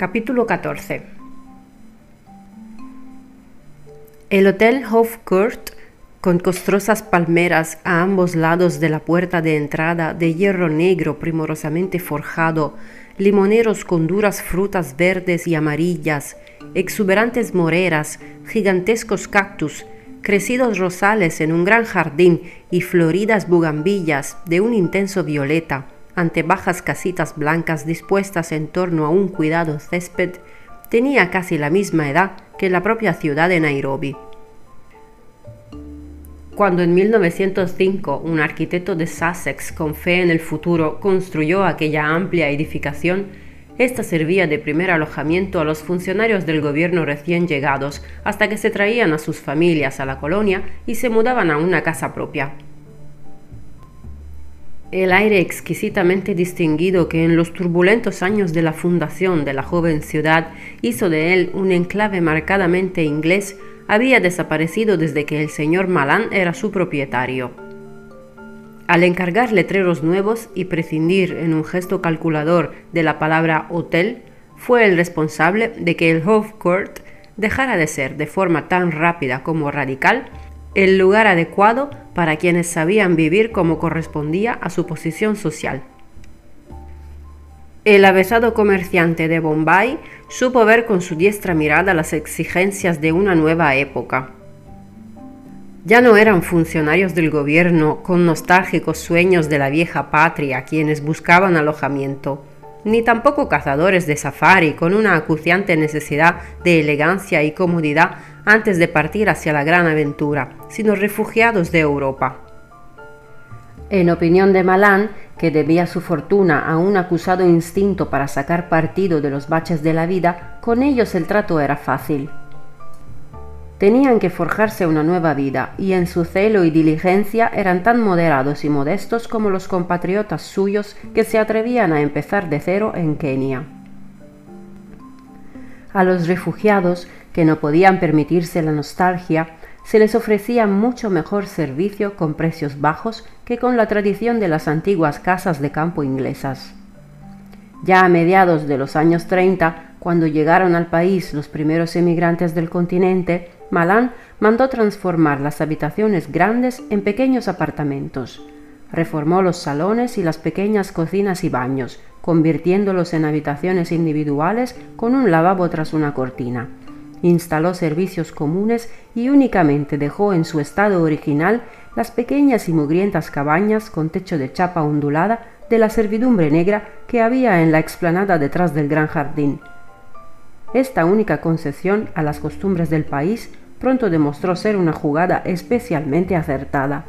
Capítulo 14 El Hotel Hofcourt, con costosas palmeras a ambos lados de la puerta de entrada de hierro negro primorosamente forjado, limoneros con duras frutas verdes y amarillas, exuberantes moreras, gigantescos cactus, crecidos rosales en un gran jardín y floridas bugambillas de un intenso violeta, ante bajas casitas blancas dispuestas en torno a un cuidado césped, tenía casi la misma edad que la propia ciudad de Nairobi. Cuando en 1905 un arquitecto de Sussex con fe en el futuro construyó aquella amplia edificación, esta servía de primer alojamiento a los funcionarios del gobierno recién llegados hasta que se traían a sus familias a la colonia y se mudaban a una casa propia. El aire exquisitamente distinguido que en los turbulentos años de la fundación de la joven ciudad hizo de él un enclave marcadamente inglés había desaparecido desde que el señor Malan era su propietario. Al encargar letreros nuevos y prescindir en un gesto calculador de la palabra hotel, fue el responsable de que el Hove Court dejara de ser de forma tan rápida como radical el lugar adecuado para quienes sabían vivir como correspondía a su posición social. El avesado comerciante de Bombay supo ver con su diestra mirada las exigencias de una nueva época. Ya no eran funcionarios del gobierno con nostálgicos sueños de la vieja patria quienes buscaban alojamiento, ni tampoco cazadores de safari con una acuciante necesidad de elegancia y comodidad antes de partir hacia la gran aventura, sino refugiados de Europa. En opinión de Malan, que debía su fortuna a un acusado instinto para sacar partido de los baches de la vida, con ellos el trato era fácil. Tenían que forjarse una nueva vida y en su celo y diligencia eran tan moderados y modestos como los compatriotas suyos que se atrevían a empezar de cero en Kenia. A los refugiados que no podían permitirse la nostalgia, se les ofrecía mucho mejor servicio con precios bajos que con la tradición de las antiguas casas de campo inglesas. Ya a mediados de los años 30, cuando llegaron al país los primeros emigrantes del continente, Malan mandó transformar las habitaciones grandes en pequeños apartamentos. Reformó los salones y las pequeñas cocinas y baños, convirtiéndolos en habitaciones individuales con un lavabo tras una cortina. Instaló servicios comunes y únicamente dejó en su estado original las pequeñas y mugrientas cabañas con techo de chapa ondulada de la servidumbre negra que había en la explanada detrás del gran jardín. Esta única concesión a las costumbres del país pronto demostró ser una jugada especialmente acertada.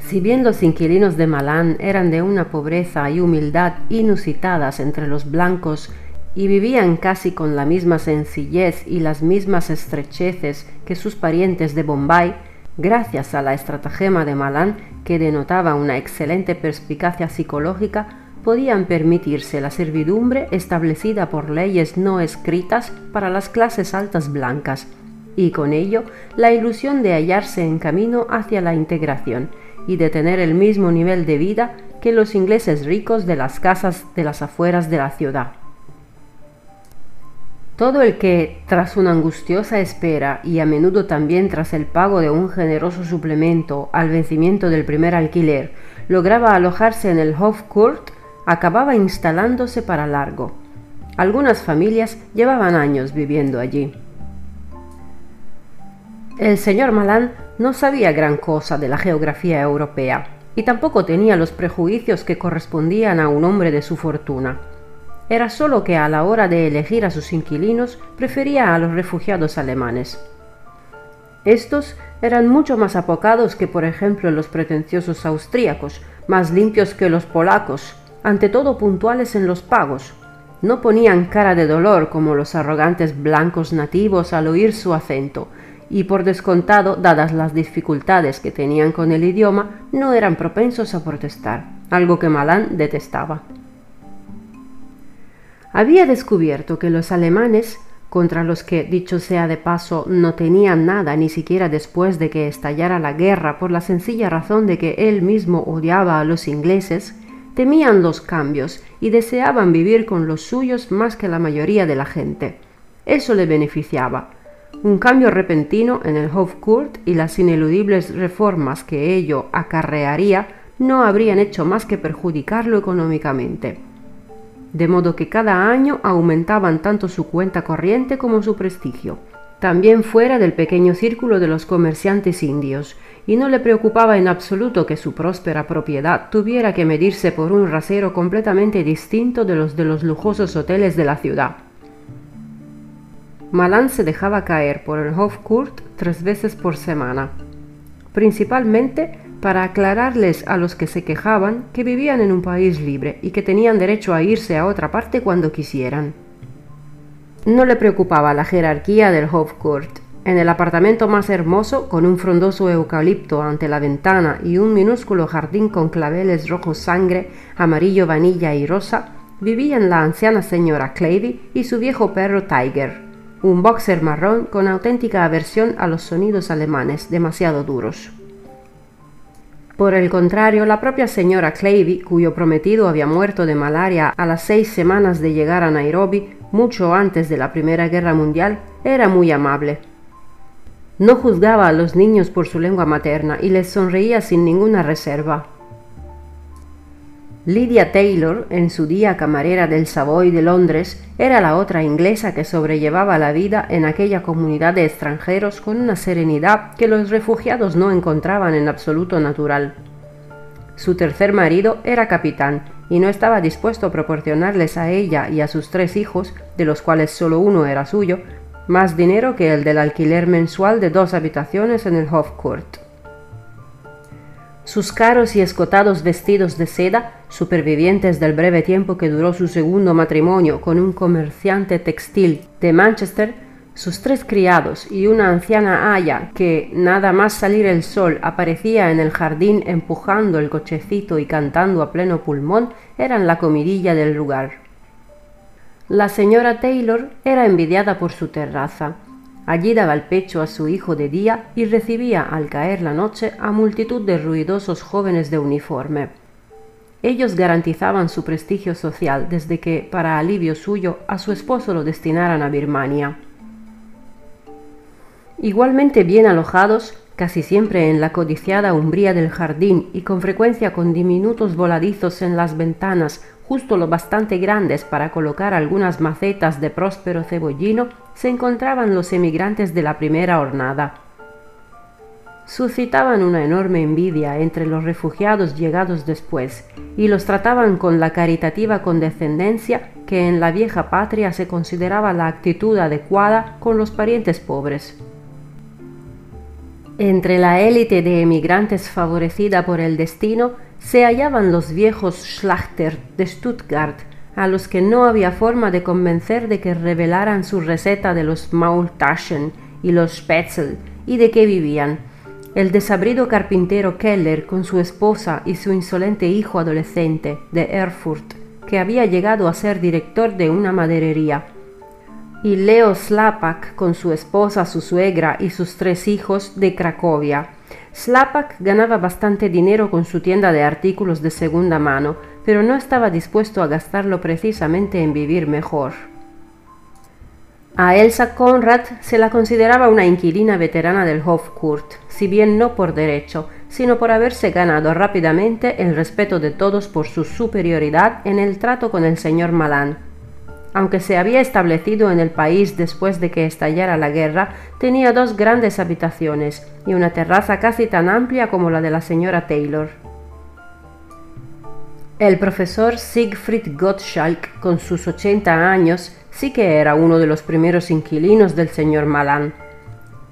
Si bien los inquilinos de Malán eran de una pobreza y humildad inusitadas entre los blancos y vivían casi con la misma sencillez y las mismas estrecheces que sus parientes de Bombay, gracias a la estratagema de Malán, que denotaba una excelente perspicacia psicológica, podían permitirse la servidumbre establecida por leyes no escritas para las clases altas blancas, y con ello la ilusión de hallarse en camino hacia la integración y de tener el mismo nivel de vida que los ingleses ricos de las casas de las afueras de la ciudad. Todo el que, tras una angustiosa espera y a menudo también tras el pago de un generoso suplemento al vencimiento del primer alquiler, lograba alojarse en el Hofcourt, acababa instalándose para largo. Algunas familias llevaban años viviendo allí. El señor Malan no sabía gran cosa de la geografía europea y tampoco tenía los prejuicios que correspondían a un hombre de su fortuna. Era solo que a la hora de elegir a sus inquilinos prefería a los refugiados alemanes. Estos eran mucho más apocados que por ejemplo los pretenciosos austríacos, más limpios que los polacos, ante todo puntuales en los pagos. No ponían cara de dolor como los arrogantes blancos nativos al oír su acento, y por descontado, dadas las dificultades que tenían con el idioma, no eran propensos a protestar, algo que Malan detestaba. Había descubierto que los alemanes, contra los que, dicho sea de paso, no tenían nada ni siquiera después de que estallara la guerra por la sencilla razón de que él mismo odiaba a los ingleses, temían los cambios y deseaban vivir con los suyos más que la mayoría de la gente. Eso le beneficiaba. Un cambio repentino en el Hofcourt y las ineludibles reformas que ello acarrearía no habrían hecho más que perjudicarlo económicamente de modo que cada año aumentaban tanto su cuenta corriente como su prestigio, también fuera del pequeño círculo de los comerciantes indios, y no le preocupaba en absoluto que su próspera propiedad tuviera que medirse por un rasero completamente distinto de los de los lujosos hoteles de la ciudad. Malan se dejaba caer por el Hofcourt tres veces por semana, principalmente para aclararles a los que se quejaban que vivían en un país libre y que tenían derecho a irse a otra parte cuando quisieran. No le preocupaba la jerarquía del Hofcourt. En el apartamento más hermoso, con un frondoso eucalipto ante la ventana y un minúsculo jardín con claveles rojo sangre, amarillo vanilla y rosa, vivían la anciana señora Clavy y su viejo perro Tiger, un boxer marrón con auténtica aversión a los sonidos alemanes demasiado duros. Por el contrario, la propia señora Clavey, cuyo prometido había muerto de malaria a las seis semanas de llegar a Nairobi, mucho antes de la Primera Guerra Mundial, era muy amable. No juzgaba a los niños por su lengua materna y les sonreía sin ninguna reserva. Lydia Taylor, en su día camarera del Savoy de Londres, era la otra inglesa que sobrellevaba la vida en aquella comunidad de extranjeros con una serenidad que los refugiados no encontraban en absoluto natural. Su tercer marido era capitán y no estaba dispuesto a proporcionarles a ella y a sus tres hijos, de los cuales solo uno era suyo, más dinero que el del alquiler mensual de dos habitaciones en el Hofcourt. Sus caros y escotados vestidos de seda, supervivientes del breve tiempo que duró su segundo matrimonio con un comerciante textil de Manchester, sus tres criados y una anciana haya que, nada más salir el sol, aparecía en el jardín empujando el cochecito y cantando a pleno pulmón, eran la comidilla del lugar. La señora Taylor era envidiada por su terraza, Allí daba el pecho a su hijo de día y recibía al caer la noche a multitud de ruidosos jóvenes de uniforme. Ellos garantizaban su prestigio social desde que, para alivio suyo, a su esposo lo destinaran a Birmania. Igualmente bien alojados, casi siempre en la codiciada umbría del jardín y con frecuencia con diminutos voladizos en las ventanas justo lo bastante grandes para colocar algunas macetas de próspero cebollino, se encontraban los emigrantes de la primera hornada. Suscitaban una enorme envidia entre los refugiados llegados después, y los trataban con la caritativa condescendencia que en la vieja patria se consideraba la actitud adecuada con los parientes pobres. Entre la élite de emigrantes favorecida por el destino se hallaban los viejos Schlachter de Stuttgart, a los que no había forma de convencer de que revelaran su receta de los Maultaschen y los Spätzle y de qué vivían. El desabrido carpintero Keller con su esposa y su insolente hijo adolescente de Erfurt, que había llegado a ser director de una maderería. Y Leo Slapak con su esposa, su suegra y sus tres hijos de Cracovia, Slapak ganaba bastante dinero con su tienda de artículos de segunda mano, pero no estaba dispuesto a gastarlo precisamente en vivir mejor. A Elsa Conrad se la consideraba una inquilina veterana del Hofcourt, si bien no por derecho, sino por haberse ganado rápidamente el respeto de todos por su superioridad en el trato con el señor Malan, aunque se había establecido en el país después de que estallara la guerra, tenía dos grandes habitaciones y una terraza casi tan amplia como la de la señora Taylor. El profesor Siegfried Gottschalk, con sus 80 años, sí que era uno de los primeros inquilinos del señor Malan.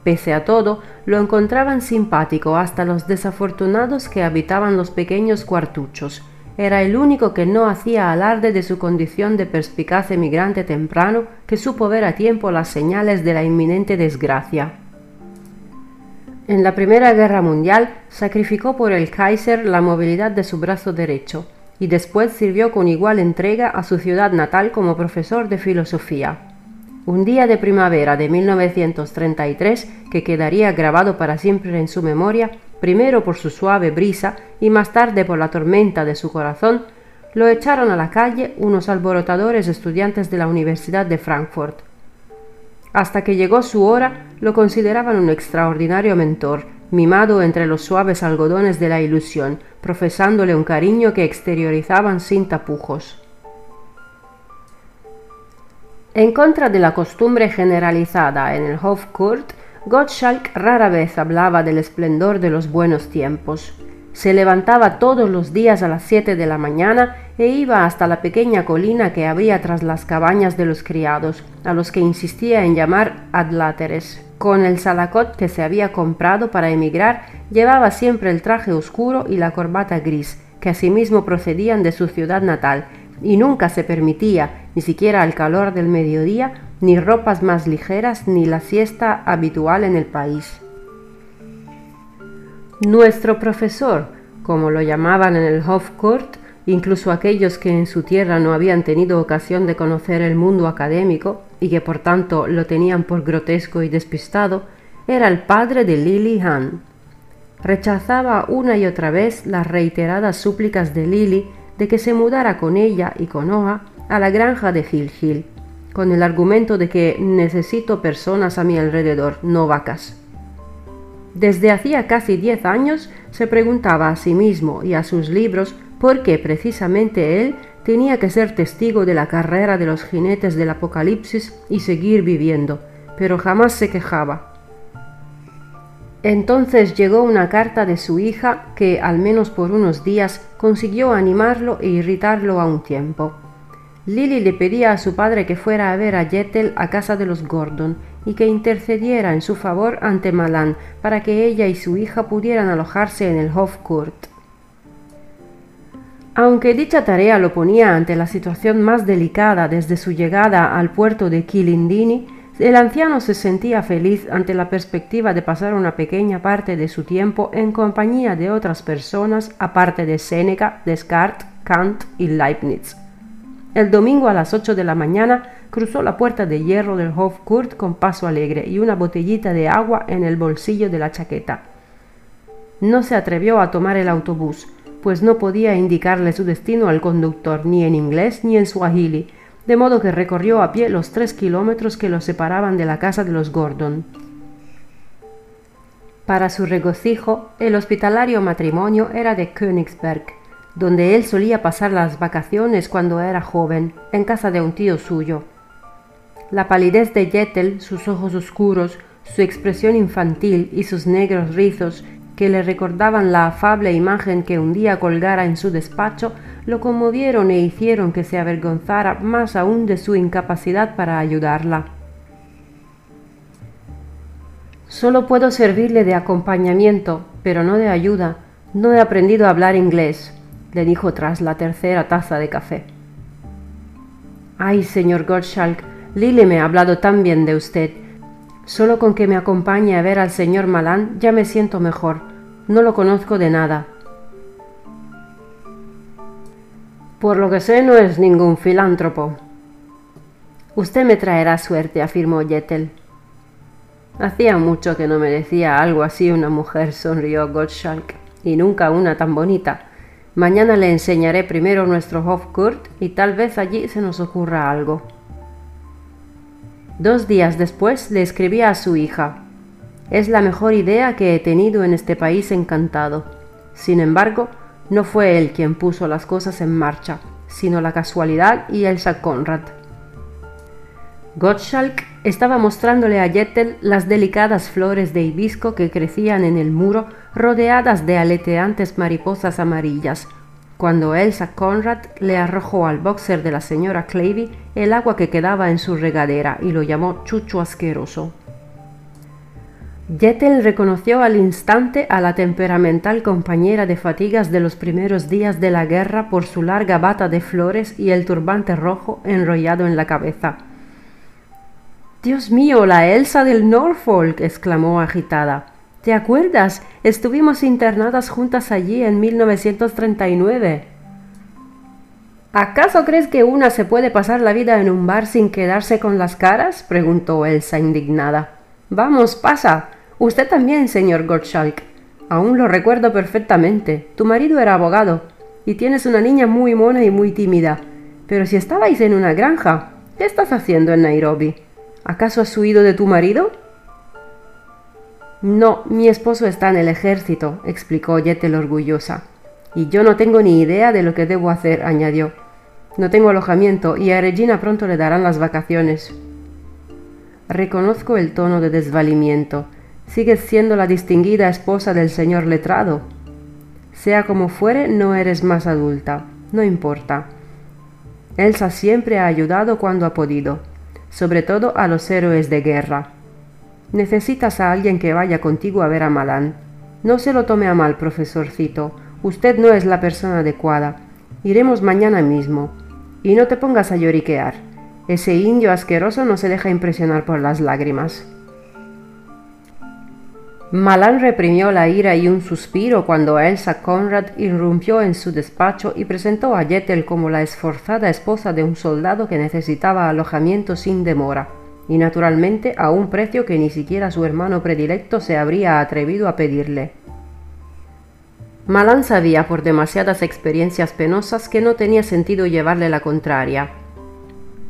Pese a todo, lo encontraban simpático hasta los desafortunados que habitaban los pequeños cuartuchos, era el único que no hacía alarde de su condición de perspicaz emigrante temprano que supo ver a tiempo las señales de la inminente desgracia. En la Primera Guerra Mundial sacrificó por el Kaiser la movilidad de su brazo derecho y después sirvió con igual entrega a su ciudad natal como profesor de filosofía. Un día de primavera de 1933 que quedaría grabado para siempre en su memoria, primero por su suave brisa y más tarde por la tormenta de su corazón, lo echaron a la calle unos alborotadores estudiantes de la Universidad de Frankfurt. Hasta que llegó su hora, lo consideraban un extraordinario mentor, mimado entre los suaves algodones de la ilusión, profesándole un cariño que exteriorizaban sin tapujos. En contra de la costumbre generalizada en el Hofkurt, Gottschalk rara vez hablaba del esplendor de los buenos tiempos. Se levantaba todos los días a las siete de la mañana e iba hasta la pequeña colina que había tras las cabañas de los criados, a los que insistía en llamar adláteres. Con el salacot que se había comprado para emigrar, llevaba siempre el traje oscuro y la corbata gris, que asimismo procedían de su ciudad natal, y nunca se permitía, ni siquiera al calor del mediodía, ni ropas más ligeras ni la siesta habitual en el país. Nuestro profesor, como lo llamaban en el Hofcourt, incluso aquellos que en su tierra no habían tenido ocasión de conocer el mundo académico y que por tanto lo tenían por grotesco y despistado, era el padre de Lily Hahn. Rechazaba una y otra vez las reiteradas súplicas de Lily de que se mudara con ella y con Oa a la granja de Hill Hill, con el argumento de que necesito personas a mi alrededor, no vacas. Desde hacía casi diez años se preguntaba a sí mismo y a sus libros por qué precisamente él tenía que ser testigo de la carrera de los jinetes del Apocalipsis y seguir viviendo, pero jamás se quejaba. Entonces llegó una carta de su hija que, al menos por unos días, consiguió animarlo e irritarlo a un tiempo. Lily le pedía a su padre que fuera a ver a Jettel a casa de los Gordon y que intercediera en su favor ante Malan para que ella y su hija pudieran alojarse en el Hofcourt. Aunque dicha tarea lo ponía ante la situación más delicada desde su llegada al puerto de Kilindini, el anciano se sentía feliz ante la perspectiva de pasar una pequeña parte de su tiempo en compañía de otras personas aparte de Séneca, Descartes, Kant y Leibniz. El domingo a las ocho de la mañana cruzó la puerta de hierro del Hofkurt con paso alegre y una botellita de agua en el bolsillo de la chaqueta. No se atrevió a tomar el autobús, pues no podía indicarle su destino al conductor ni en inglés ni en suahili, de modo que recorrió a pie los tres kilómetros que lo separaban de la casa de los Gordon. Para su regocijo, el hospitalario matrimonio era de Königsberg, donde él solía pasar las vacaciones cuando era joven, en casa de un tío suyo. La palidez de Jettel, sus ojos oscuros, su expresión infantil y sus negros rizos, que le recordaban la afable imagen que un día colgara en su despacho, lo conmovieron e hicieron que se avergonzara más aún de su incapacidad para ayudarla. Solo puedo servirle de acompañamiento, pero no de ayuda. No he aprendido a hablar inglés le dijo tras la tercera taza de café. Ay, señor Gottschalk, Lily me ha hablado tan bien de usted. Solo con que me acompañe a ver al señor Malan ya me siento mejor. No lo conozco de nada. Por lo que sé, no es ningún filántropo. Usted me traerá suerte, afirmó Jettel. Hacía mucho que no me decía algo así una mujer, sonrió Gottschalk, y nunca una tan bonita. Mañana le enseñaré primero nuestro Hofkurt y tal vez allí se nos ocurra algo. Dos días después le escribía a su hija. Es la mejor idea que he tenido en este país encantado. Sin embargo, no fue él quien puso las cosas en marcha, sino la casualidad y Elsa Conrad. Gottschalk estaba mostrándole a Jettel las delicadas flores de hibisco que crecían en el muro rodeadas de aleteantes mariposas amarillas, cuando Elsa Conrad le arrojó al boxer de la señora Clavy el agua que quedaba en su regadera y lo llamó chucho asqueroso. Jettel reconoció al instante a la temperamental compañera de fatigas de los primeros días de la guerra por su larga bata de flores y el turbante rojo enrollado en la cabeza. Dios mío, la Elsa del Norfolk, exclamó agitada. ¿Te acuerdas? Estuvimos internadas juntas allí en 1939. ¿Acaso crees que una se puede pasar la vida en un bar sin quedarse con las caras? preguntó Elsa indignada. Vamos, pasa. Usted también, señor Gottschalk. Aún lo recuerdo perfectamente. Tu marido era abogado y tienes una niña muy mona y muy tímida. Pero si estabais en una granja, ¿qué estás haciendo en Nairobi? ¿Acaso has huido de tu marido? No, mi esposo está en el ejército, explicó Yetel orgullosa. Y yo no tengo ni idea de lo que debo hacer, añadió. No tengo alojamiento y a Regina pronto le darán las vacaciones. Reconozco el tono de desvalimiento. Sigues siendo la distinguida esposa del señor letrado. Sea como fuere, no eres más adulta. No importa. Elsa siempre ha ayudado cuando ha podido, sobre todo a los héroes de guerra. Necesitas a alguien que vaya contigo a ver a Malán. No se lo tome a mal, profesorcito. Usted no es la persona adecuada. Iremos mañana mismo. Y no te pongas a lloriquear. Ese indio asqueroso no se deja impresionar por las lágrimas. Malán reprimió la ira y un suspiro cuando Elsa Conrad irrumpió en su despacho y presentó a Jettel como la esforzada esposa de un soldado que necesitaba alojamiento sin demora, y naturalmente a un precio que ni siquiera su hermano predilecto se habría atrevido a pedirle. Malán sabía por demasiadas experiencias penosas que no tenía sentido llevarle la contraria,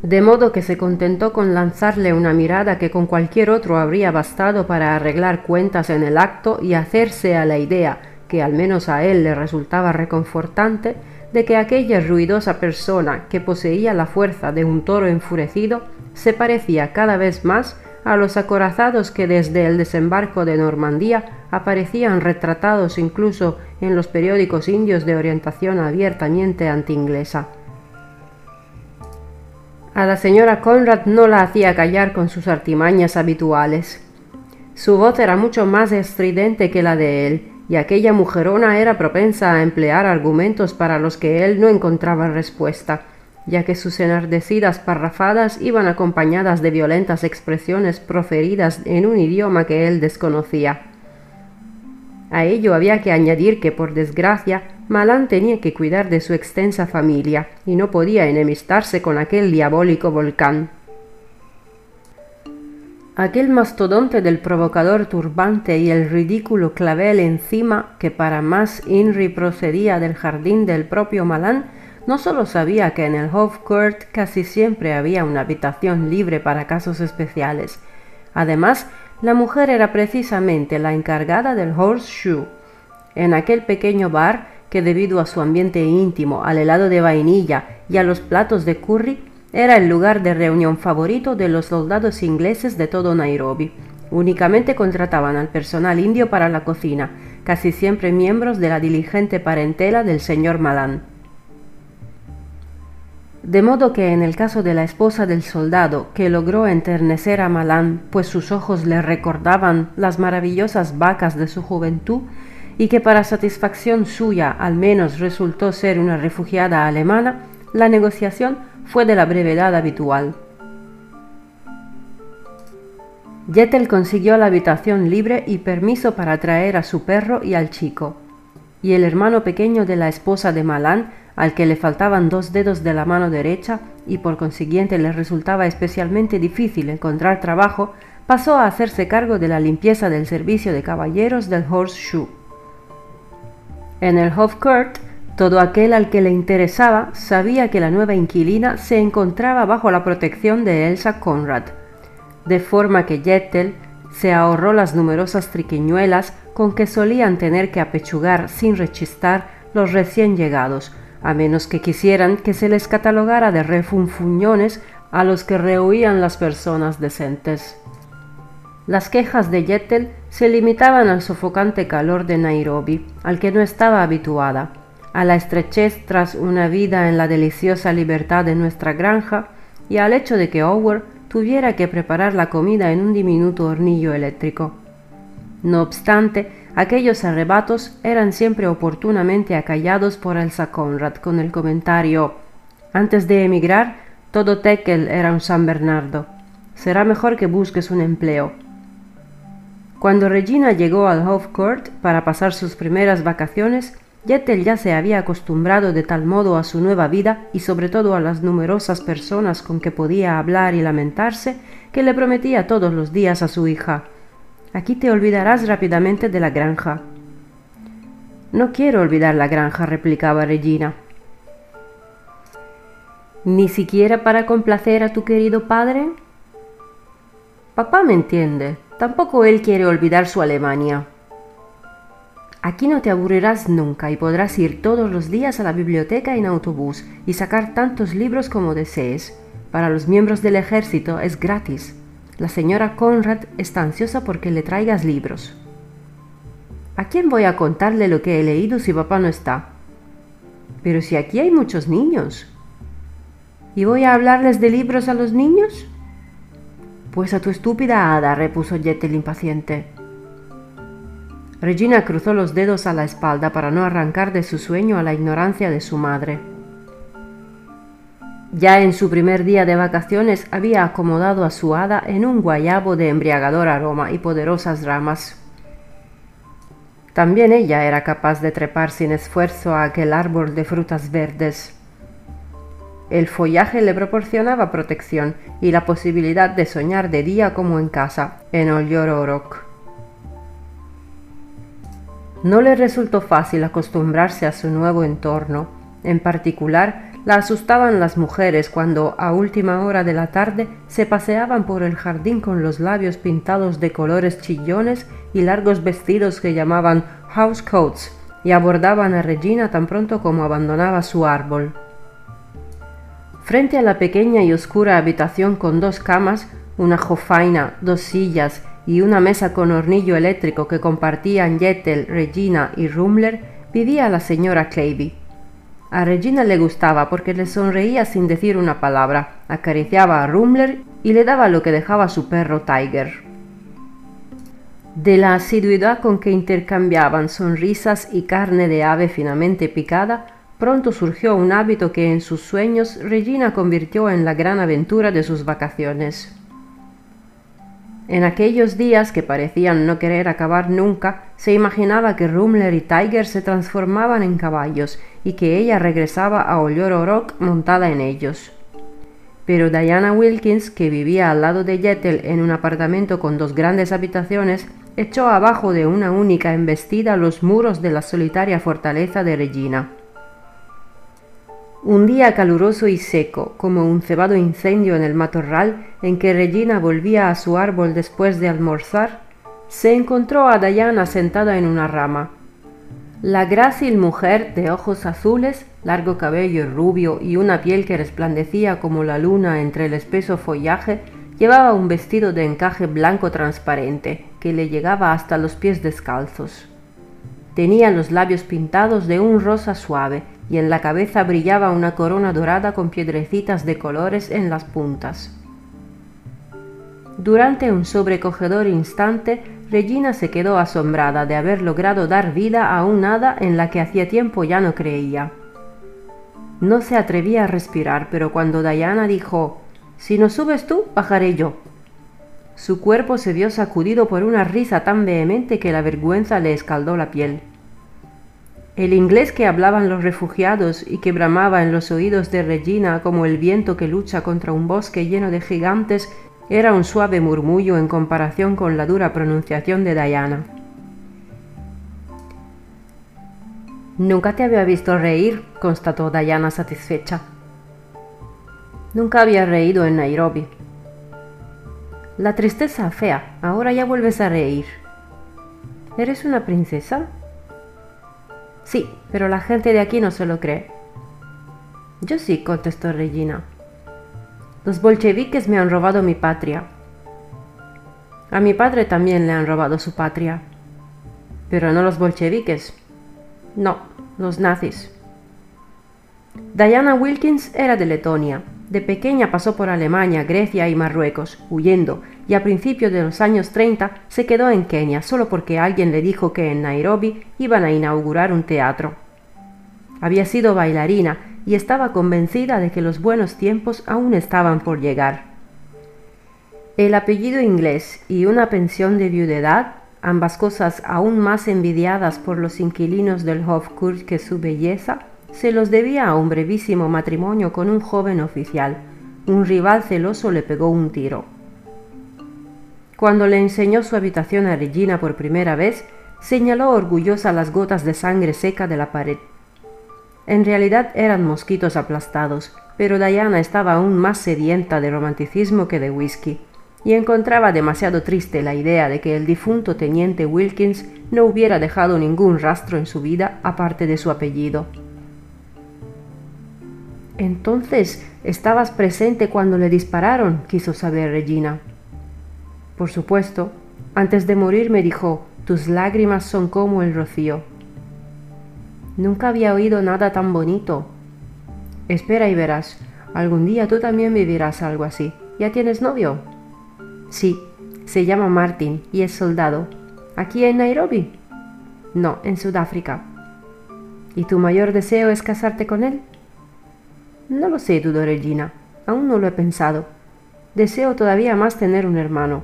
de modo que se contentó con lanzarle una mirada que con cualquier otro habría bastado para arreglar cuentas en el acto y hacerse a la idea, que al menos a él le resultaba reconfortante, de que aquella ruidosa persona que poseía la fuerza de un toro enfurecido se parecía cada vez más a los acorazados que desde el desembarco de Normandía aparecían retratados incluso en los periódicos indios de orientación abiertamente anti-inglesa. A la señora Conrad no la hacía callar con sus artimañas habituales. Su voz era mucho más estridente que la de él, y aquella mujerona era propensa a emplear argumentos para los que él no encontraba respuesta, ya que sus enardecidas parrafadas iban acompañadas de violentas expresiones proferidas en un idioma que él desconocía. A ello había que añadir que, por desgracia, Malán tenía que cuidar de su extensa familia y no podía enemistarse con aquel diabólico volcán. Aquel mastodonte del provocador turbante y el ridículo clavel encima, que para más Inri procedía del jardín del propio Malán, no solo sabía que en el Court casi siempre había una habitación libre para casos especiales, además la mujer era precisamente la encargada del horseshoe. En aquel pequeño bar, que debido a su ambiente íntimo, al helado de vainilla y a los platos de curry, era el lugar de reunión favorito de los soldados ingleses de todo Nairobi. Únicamente contrataban al personal indio para la cocina, casi siempre miembros de la diligente parentela del señor Malan. De modo que en el caso de la esposa del soldado, que logró enternecer a Malán, pues sus ojos le recordaban las maravillosas vacas de su juventud, y que para satisfacción suya al menos resultó ser una refugiada alemana, la negociación fue de la brevedad habitual. Jettel consiguió la habitación libre y permiso para traer a su perro y al chico, y el hermano pequeño de la esposa de Malán al que le faltaban dos dedos de la mano derecha y por consiguiente le resultaba especialmente difícil encontrar trabajo, pasó a hacerse cargo de la limpieza del servicio de caballeros del Horseshoe. En el Court, todo aquel al que le interesaba sabía que la nueva inquilina se encontraba bajo la protección de Elsa Conrad, de forma que Jettel se ahorró las numerosas triquiñuelas con que solían tener que apechugar sin rechistar los recién llegados, a menos que quisieran que se les catalogara de refunfuñones a los que rehuían las personas decentes. Las quejas de Yettel se limitaban al sofocante calor de Nairobi, al que no estaba habituada, a la estrechez tras una vida en la deliciosa libertad de nuestra granja y al hecho de que Howard tuviera que preparar la comida en un diminuto hornillo eléctrico. No obstante, Aquellos arrebatos eran siempre oportunamente acallados por Elsa Conrad con el comentario Antes de emigrar, todo Tekel era un San Bernardo. Será mejor que busques un empleo. Cuando Regina llegó al Court para pasar sus primeras vacaciones, Yettel ya se había acostumbrado de tal modo a su nueva vida y sobre todo a las numerosas personas con que podía hablar y lamentarse, que le prometía todos los días a su hija Aquí te olvidarás rápidamente de la granja. No quiero olvidar la granja, replicaba Regina. ¿Ni siquiera para complacer a tu querido padre? Papá me entiende. Tampoco él quiere olvidar su Alemania. Aquí no te aburrirás nunca y podrás ir todos los días a la biblioteca en autobús y sacar tantos libros como desees. Para los miembros del ejército es gratis. La señora Conrad está ansiosa porque le traigas libros. ¿A quién voy a contarle lo que he leído si papá no está? Pero si aquí hay muchos niños. ¿Y voy a hablarles de libros a los niños? Pues a tu estúpida hada, repuso Jettel impaciente. Regina cruzó los dedos a la espalda para no arrancar de su sueño a la ignorancia de su madre. Ya en su primer día de vacaciones había acomodado a su hada en un guayabo de embriagador aroma y poderosas ramas. También ella era capaz de trepar sin esfuerzo a aquel árbol de frutas verdes. El follaje le proporcionaba protección y la posibilidad de soñar de día como en casa, en Ollororok. No le resultó fácil acostumbrarse a su nuevo entorno, en particular la asustaban las mujeres cuando a última hora de la tarde se paseaban por el jardín con los labios pintados de colores chillones y largos vestidos que llamaban house coats y abordaban a Regina tan pronto como abandonaba su árbol. Frente a la pequeña y oscura habitación con dos camas, una jofaina, dos sillas y una mesa con hornillo eléctrico que compartían Jettel, Regina y Rumler, vivía la señora Clavey. A Regina le gustaba porque le sonreía sin decir una palabra, acariciaba a Rumler y le daba lo que dejaba su perro Tiger. De la asiduidad con que intercambiaban sonrisas y carne de ave finamente picada, pronto surgió un hábito que en sus sueños Regina convirtió en la gran aventura de sus vacaciones. En aquellos días que parecían no querer acabar nunca, se imaginaba que Rumler y Tiger se transformaban en caballos y que ella regresaba a Rock montada en ellos. Pero Diana Wilkins, que vivía al lado de Jettel en un apartamento con dos grandes habitaciones, echó abajo de una única embestida los muros de la solitaria fortaleza de Regina. Un día caluroso y seco, como un cebado incendio en el matorral en que Regina volvía a su árbol después de almorzar, se encontró a Diana sentada en una rama. La grácil mujer de ojos azules, largo cabello rubio y una piel que resplandecía como la luna entre el espeso follaje, llevaba un vestido de encaje blanco transparente que le llegaba hasta los pies descalzos. Tenía los labios pintados de un rosa suave y en la cabeza brillaba una corona dorada con piedrecitas de colores en las puntas. Durante un sobrecogedor instante, Regina se quedó asombrada de haber logrado dar vida a un hada en la que hacía tiempo ya no creía. No se atrevía a respirar, pero cuando Diana dijo, Si no subes tú, bajaré yo. Su cuerpo se vio sacudido por una risa tan vehemente que la vergüenza le escaldó la piel. El inglés que hablaban los refugiados y que bramaba en los oídos de Regina como el viento que lucha contra un bosque lleno de gigantes era un suave murmullo en comparación con la dura pronunciación de Diana. Nunca te había visto reír, constató Diana satisfecha. Nunca había reído en Nairobi. La tristeza fea, ahora ya vuelves a reír. ¿Eres una princesa? Sí, pero la gente de aquí no se lo cree. Yo sí, contestó Regina. Los bolcheviques me han robado mi patria. A mi padre también le han robado su patria. Pero no los bolcheviques. No, los nazis. Diana Wilkins era de Letonia, de pequeña pasó por Alemania, Grecia y Marruecos, huyendo, y a principios de los años 30 se quedó en Kenia solo porque alguien le dijo que en Nairobi iban a inaugurar un teatro. Había sido bailarina y estaba convencida de que los buenos tiempos aún estaban por llegar. El apellido inglés y una pensión de viudedad ambas cosas aún más envidiadas por los inquilinos del Hofkurt que su belleza, se los debía a un brevísimo matrimonio con un joven oficial. Un rival celoso le pegó un tiro. Cuando le enseñó su habitación a Regina por primera vez, señaló orgullosa las gotas de sangre seca de la pared. En realidad eran mosquitos aplastados, pero Diana estaba aún más sedienta de romanticismo que de whisky, y encontraba demasiado triste la idea de que el difunto teniente Wilkins no hubiera dejado ningún rastro en su vida aparte de su apellido. Entonces, ¿estabas presente cuando le dispararon? quiso saber Regina. Por supuesto. Antes de morir me dijo, tus lágrimas son como el rocío. Nunca había oído nada tan bonito. Espera y verás. Algún día tú también vivirás algo así. ¿Ya tienes novio? Sí, se llama Martin y es soldado. ¿Aquí en Nairobi? No, en Sudáfrica. ¿Y tu mayor deseo es casarte con él? No lo sé, dudó Regina. Aún no lo he pensado. Deseo todavía más tener un hermano.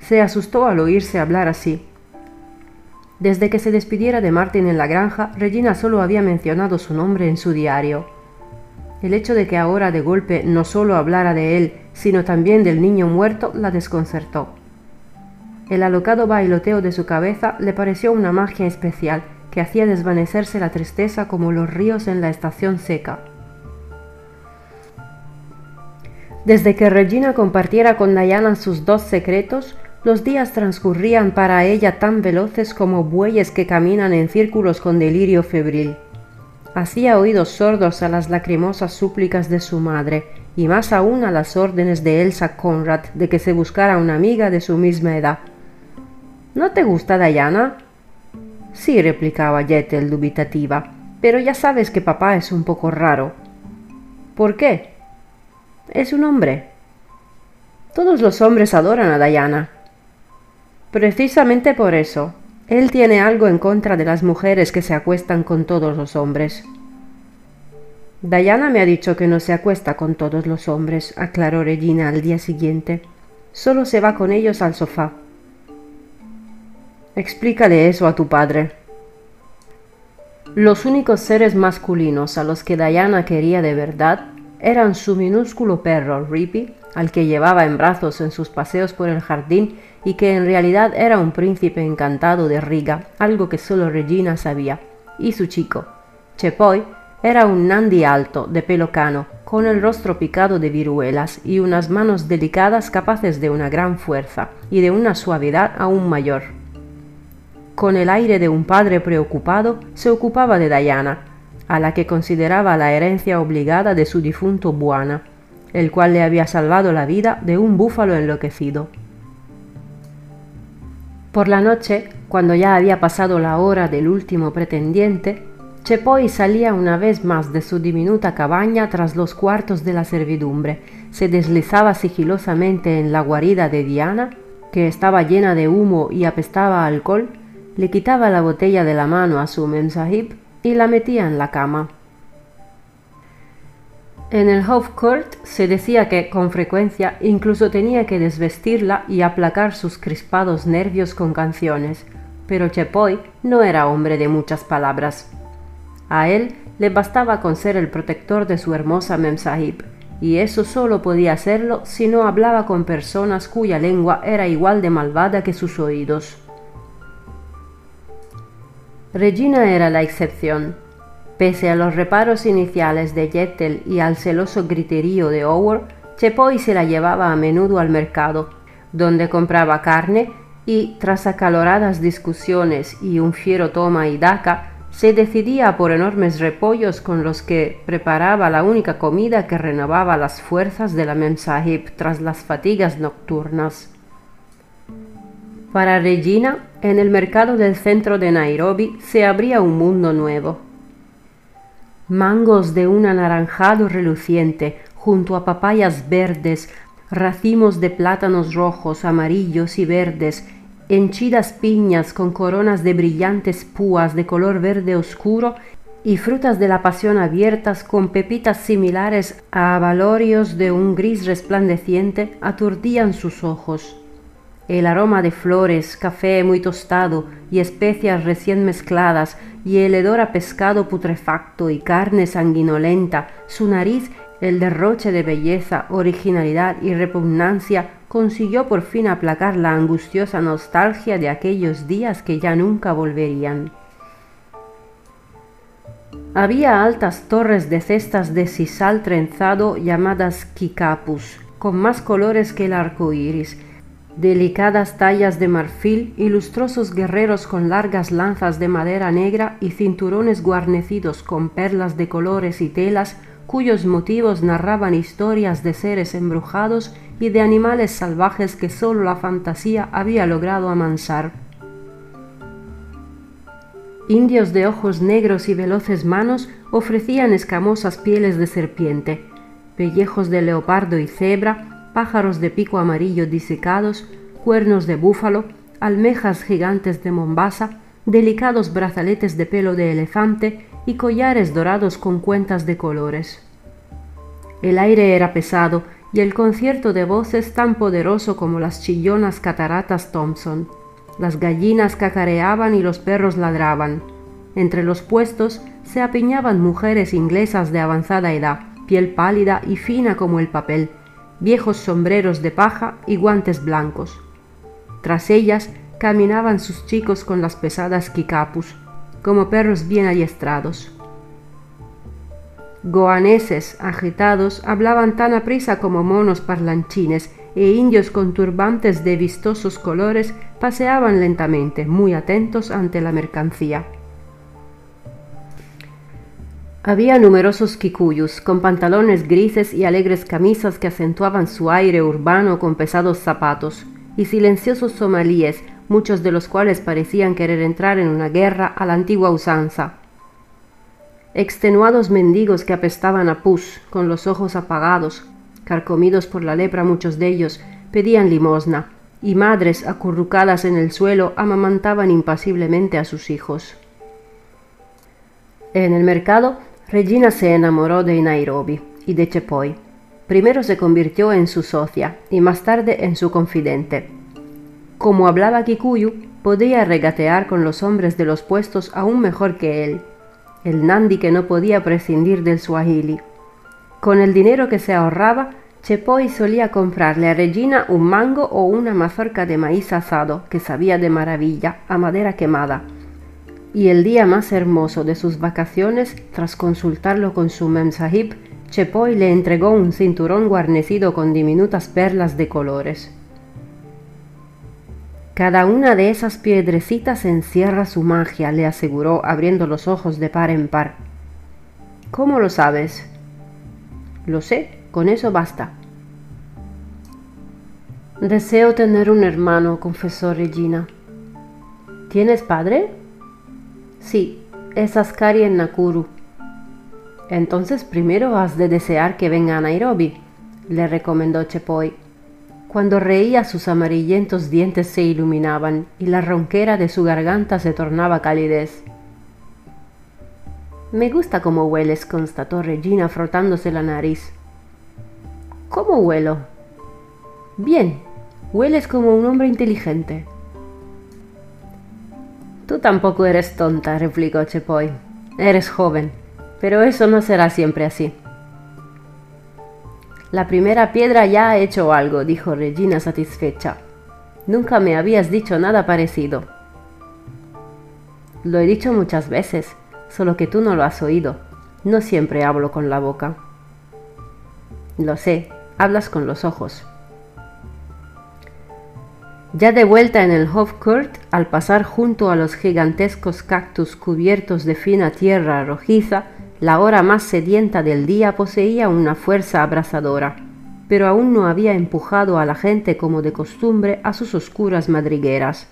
Se asustó al oírse hablar así. Desde que se despidiera de Martin en la granja, Regina solo había mencionado su nombre en su diario. El hecho de que ahora de golpe no solo hablara de él, sino también del niño muerto, la desconcertó. El alocado bailoteo de su cabeza le pareció una magia especial que hacía desvanecerse la tristeza como los ríos en la estación seca. Desde que Regina compartiera con Diana sus dos secretos, los días transcurrían para ella tan veloces como bueyes que caminan en círculos con delirio febril. Hacía oídos sordos a las lacrimosas súplicas de su madre y más aún a las órdenes de Elsa Conrad de que se buscara una amiga de su misma edad. ¿No te gusta Diana? Sí, replicaba Yetel dubitativa, pero ya sabes que papá es un poco raro. ¿Por qué? Es un hombre. Todos los hombres adoran a Diana. Precisamente por eso. Él tiene algo en contra de las mujeres que se acuestan con todos los hombres. Diana me ha dicho que no se acuesta con todos los hombres, aclaró Regina al día siguiente. Solo se va con ellos al sofá. Explícale eso a tu padre. Los únicos seres masculinos a los que Diana quería de verdad eran su minúsculo perro Rippy, al que llevaba en brazos en sus paseos por el jardín y que en realidad era un príncipe encantado de Riga, algo que solo Regina sabía, y su chico. Chepoy era un nandi alto, de pelo cano, con el rostro picado de viruelas y unas manos delicadas capaces de una gran fuerza y de una suavidad aún mayor. Con el aire de un padre preocupado, se ocupaba de Diana, a la que consideraba la herencia obligada de su difunto Buana, el cual le había salvado la vida de un búfalo enloquecido. Por la noche, cuando ya había pasado la hora del último pretendiente, Chepoy salía una vez más de su diminuta cabaña tras los cuartos de la servidumbre, se deslizaba sigilosamente en la guarida de Diana, que estaba llena de humo y apestaba alcohol, le quitaba la botella de la mano a su memsahib y la metía en la cama. En el Hofcourt se decía que con frecuencia incluso tenía que desvestirla y aplacar sus crispados nervios con canciones, pero Chepoy no era hombre de muchas palabras. A él le bastaba con ser el protector de su hermosa memsahib, y eso solo podía hacerlo si no hablaba con personas cuya lengua era igual de malvada que sus oídos. Regina era la excepción. Pese a los reparos iniciales de Jettel y al celoso griterío de Howard, Chepoy se la llevaba a menudo al mercado, donde compraba carne y, tras acaloradas discusiones y un fiero toma y daca, se decidía por enormes repollos con los que preparaba la única comida que renovaba las fuerzas de la Memsahib tras las fatigas nocturnas. Para Regina, en el mercado del centro de Nairobi se abría un mundo nuevo. Mangos de un anaranjado reluciente, junto a papayas verdes, racimos de plátanos rojos, amarillos y verdes, henchidas piñas con coronas de brillantes púas de color verde oscuro y frutas de la pasión abiertas con pepitas similares a avalorios de un gris resplandeciente aturdían sus ojos. El aroma de flores, café muy tostado y especias recién mezcladas, y el hedor a pescado putrefacto y carne sanguinolenta, su nariz, el derroche de belleza, originalidad y repugnancia, consiguió por fin aplacar la angustiosa nostalgia de aquellos días que ya nunca volverían. Había altas torres de cestas de sisal trenzado llamadas kikapus, con más colores que el arco iris, delicadas tallas de marfil y lustrosos guerreros con largas lanzas de madera negra y cinturones guarnecidos con perlas de colores y telas cuyos motivos narraban historias de seres embrujados y de animales salvajes que sólo la fantasía había logrado amansar. Indios de ojos negros y veloces manos ofrecían escamosas pieles de serpiente, pellejos de leopardo y cebra, pájaros de pico amarillo disecados, cuernos de búfalo, almejas gigantes de Mombasa, delicados brazaletes de pelo de elefante y collares dorados con cuentas de colores. El aire era pesado y el concierto de voces tan poderoso como las chillonas cataratas Thompson. Las gallinas cacareaban y los perros ladraban. Entre los puestos se apiñaban mujeres inglesas de avanzada edad, piel pálida y fina como el papel, viejos sombreros de paja y guantes blancos. Tras ellas caminaban sus chicos con las pesadas kikapus, como perros bien adiestrados. Goaneses agitados hablaban tan aprisa como monos parlanchines e indios con turbantes de vistosos colores paseaban lentamente, muy atentos ante la mercancía. Había numerosos kikuyus, con pantalones grises y alegres camisas que acentuaban su aire urbano con pesados zapatos, y silenciosos somalíes, muchos de los cuales parecían querer entrar en una guerra a la antigua usanza. Extenuados mendigos que apestaban a pus, con los ojos apagados, carcomidos por la lepra muchos de ellos, pedían limosna, y madres acurrucadas en el suelo amamantaban impasiblemente a sus hijos. En el mercado Regina se enamoró de Nairobi y de Chepoy. Primero se convirtió en su socia y más tarde en su confidente. Como hablaba Kikuyu, podía regatear con los hombres de los puestos aún mejor que él, el Nandi que no podía prescindir del Swahili. Con el dinero que se ahorraba, Chepoy solía comprarle a Regina un mango o una mazorca de maíz asado que sabía de maravilla a madera quemada y el día más hermoso de sus vacaciones, tras consultarlo con su memsahib, Chepoy le entregó un cinturón guarnecido con diminutas perlas de colores. Cada una de esas piedrecitas encierra su magia, le aseguró, abriendo los ojos de par en par. ¿Cómo lo sabes? Lo sé, con eso basta. Deseo tener un hermano, confesó Regina. ¿Tienes padre? Sí, es Askari en Nakuru. Entonces primero has de desear que venga a Nairobi, le recomendó Chepoy. Cuando reía sus amarillentos dientes se iluminaban y la ronquera de su garganta se tornaba calidez. Me gusta cómo hueles, constató Regina frotándose la nariz. ¿Cómo huelo? Bien, hueles como un hombre inteligente. Tú tampoco eres tonta, replicó Chepoy. Eres joven, pero eso no será siempre así. La primera piedra ya ha hecho algo, dijo Regina satisfecha. Nunca me habías dicho nada parecido. Lo he dicho muchas veces, solo que tú no lo has oído. No siempre hablo con la boca. Lo sé, hablas con los ojos. Ya de vuelta en el Hofcourt, al pasar junto a los gigantescos cactus cubiertos de fina tierra rojiza, la hora más sedienta del día poseía una fuerza abrasadora, pero aún no había empujado a la gente como de costumbre a sus oscuras madrigueras.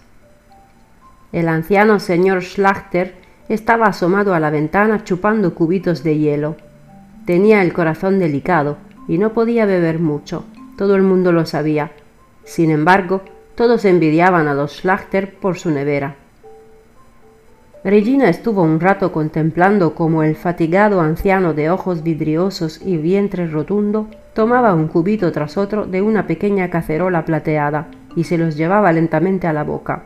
El anciano señor Schlachter estaba asomado a la ventana chupando cubitos de hielo. Tenía el corazón delicado y no podía beber mucho, todo el mundo lo sabía. Sin embargo, todos envidiaban a los Schlachter por su nevera. Regina estuvo un rato contemplando cómo el fatigado anciano de ojos vidriosos y vientre rotundo tomaba un cubito tras otro de una pequeña cacerola plateada y se los llevaba lentamente a la boca.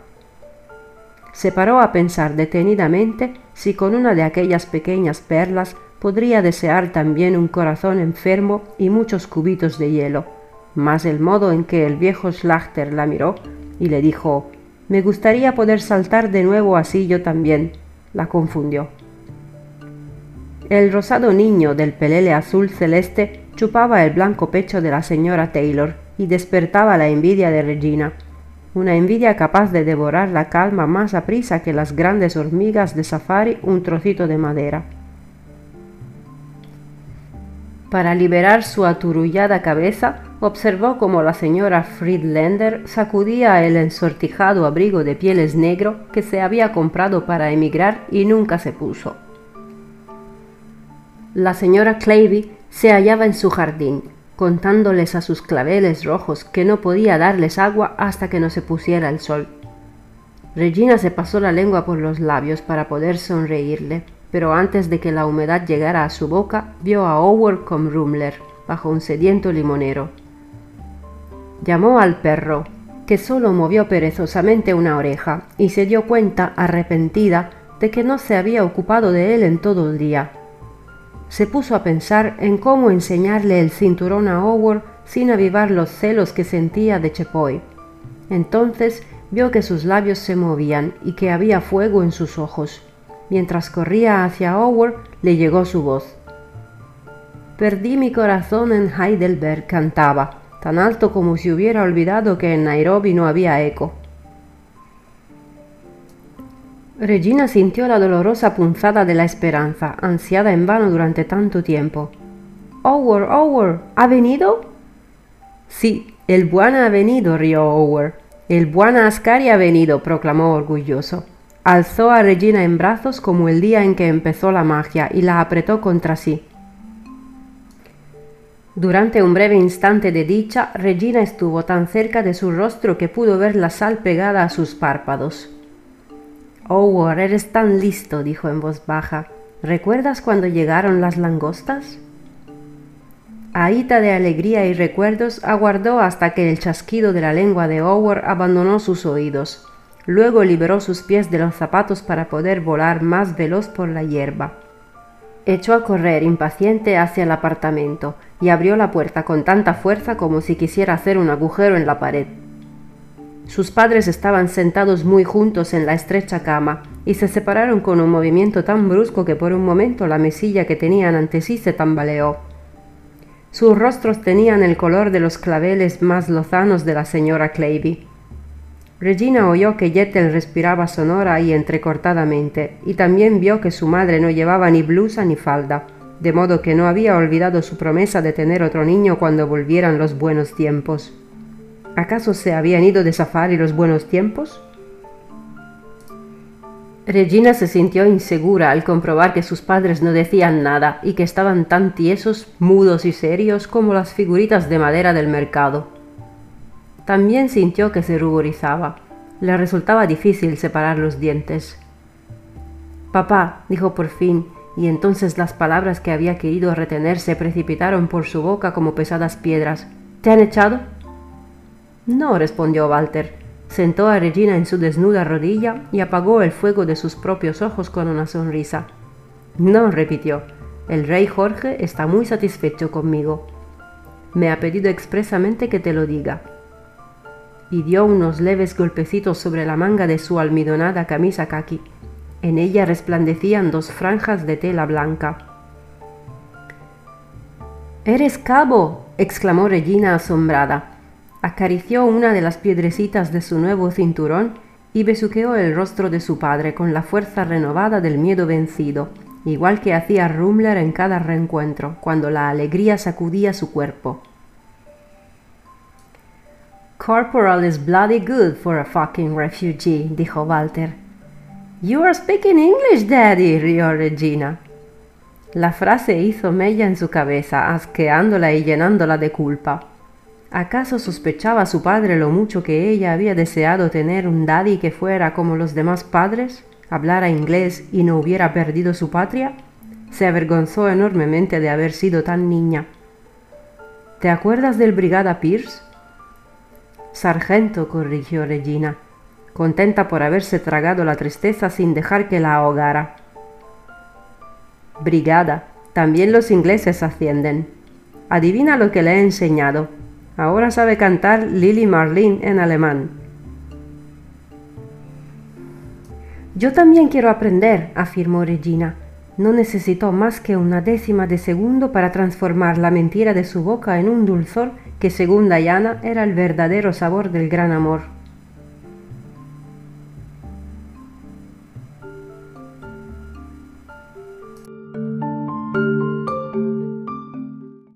Se paró a pensar detenidamente si con una de aquellas pequeñas perlas podría desear también un corazón enfermo y muchos cubitos de hielo, mas el modo en que el viejo Schlachter la miró y le dijo Me gustaría poder saltar de nuevo así yo también, la confundió. El rosado niño del pelele azul celeste chupaba el blanco pecho de la señora Taylor y despertaba la envidia de Regina, una envidia capaz de devorar la calma más aprisa que las grandes hormigas de safari un trocito de madera. Para liberar su aturullada cabeza, observó cómo la señora Friedlander sacudía el ensortijado abrigo de pieles negro que se había comprado para emigrar y nunca se puso. La señora Clavey se hallaba en su jardín, contándoles a sus claveles rojos que no podía darles agua hasta que no se pusiera el sol. Regina se pasó la lengua por los labios para poder sonreírle, pero antes de que la humedad llegara a su boca, vio a Howard con Rumler bajo un sediento limonero. Llamó al perro, que solo movió perezosamente una oreja, y se dio cuenta, arrepentida, de que no se había ocupado de él en todo el día se puso a pensar en cómo enseñarle el cinturón a Howard sin avivar los celos que sentía de Chepoy. Entonces vio que sus labios se movían y que había fuego en sus ojos. Mientras corría hacia Howard, le llegó su voz. Perdí mi corazón en Heidelberg, cantaba, tan alto como si hubiera olvidado que en Nairobi no había eco. Regina sintió la dolorosa punzada de la esperanza, ansiada en vano durante tanto tiempo. Howard, Howard, ¿ha venido? Sí, el Buana ha venido, rió Howard. El Buana Ascari ha venido, proclamó orgulloso. Alzó a Regina en brazos como el día en que empezó la magia y la apretó contra sí. Durante un breve instante de dicha, Regina estuvo tan cerca de su rostro que pudo ver la sal pegada a sus párpados. Howard, eres tan listo, dijo en voz baja. ¿Recuerdas cuando llegaron las langostas? Aita de alegría y recuerdos aguardó hasta que el chasquido de la lengua de Howard abandonó sus oídos. Luego liberó sus pies de los zapatos para poder volar más veloz por la hierba. Echó a correr impaciente hacia el apartamento y abrió la puerta con tanta fuerza como si quisiera hacer un agujero en la pared. Sus padres estaban sentados muy juntos en la estrecha cama y se separaron con un movimiento tan brusco que por un momento la mesilla que tenían ante sí se tambaleó. Sus rostros tenían el color de los claveles más lozanos de la señora Clavey. Regina oyó que Yettel respiraba sonora y entrecortadamente, y también vio que su madre no llevaba ni blusa ni falda, de modo que no había olvidado su promesa de tener otro niño cuando volvieran los buenos tiempos. ¿Acaso se habían ido de safari los buenos tiempos? Regina se sintió insegura al comprobar que sus padres no decían nada y que estaban tan tiesos, mudos y serios como las figuritas de madera del mercado. También sintió que se ruborizaba. Le resultaba difícil separar los dientes. Papá, dijo por fin, y entonces las palabras que había querido retener se precipitaron por su boca como pesadas piedras. ¿Te han echado? No, respondió Walter. Sentó a Regina en su desnuda rodilla y apagó el fuego de sus propios ojos con una sonrisa. No, repitió. El rey Jorge está muy satisfecho conmigo. Me ha pedido expresamente que te lo diga. Y dio unos leves golpecitos sobre la manga de su almidonada camisa kaki. En ella resplandecían dos franjas de tela blanca. Eres cabo, exclamó Regina asombrada acarició una de las piedrecitas de su nuevo cinturón y besuqueó el rostro de su padre con la fuerza renovada del miedo vencido, igual que hacía Rumler en cada reencuentro, cuando la alegría sacudía su cuerpo. Corporal is bloody good for a fucking refugee, dijo Walter. You are speaking English, Daddy, rió Regina. La frase hizo mella en su cabeza, asqueándola y llenándola de culpa. ¿Acaso sospechaba su padre lo mucho que ella había deseado tener un daddy que fuera como los demás padres, hablara inglés y no hubiera perdido su patria? Se avergonzó enormemente de haber sido tan niña. ¿Te acuerdas del Brigada Pierce? Sargento, corrigió Regina, contenta por haberse tragado la tristeza sin dejar que la ahogara. Brigada, también los ingleses ascienden. Adivina lo que le he enseñado. Ahora sabe cantar Lily Marlene en alemán. Yo también quiero aprender, afirmó Regina. No necesitó más que una décima de segundo para transformar la mentira de su boca en un dulzor que según Diana era el verdadero sabor del gran amor.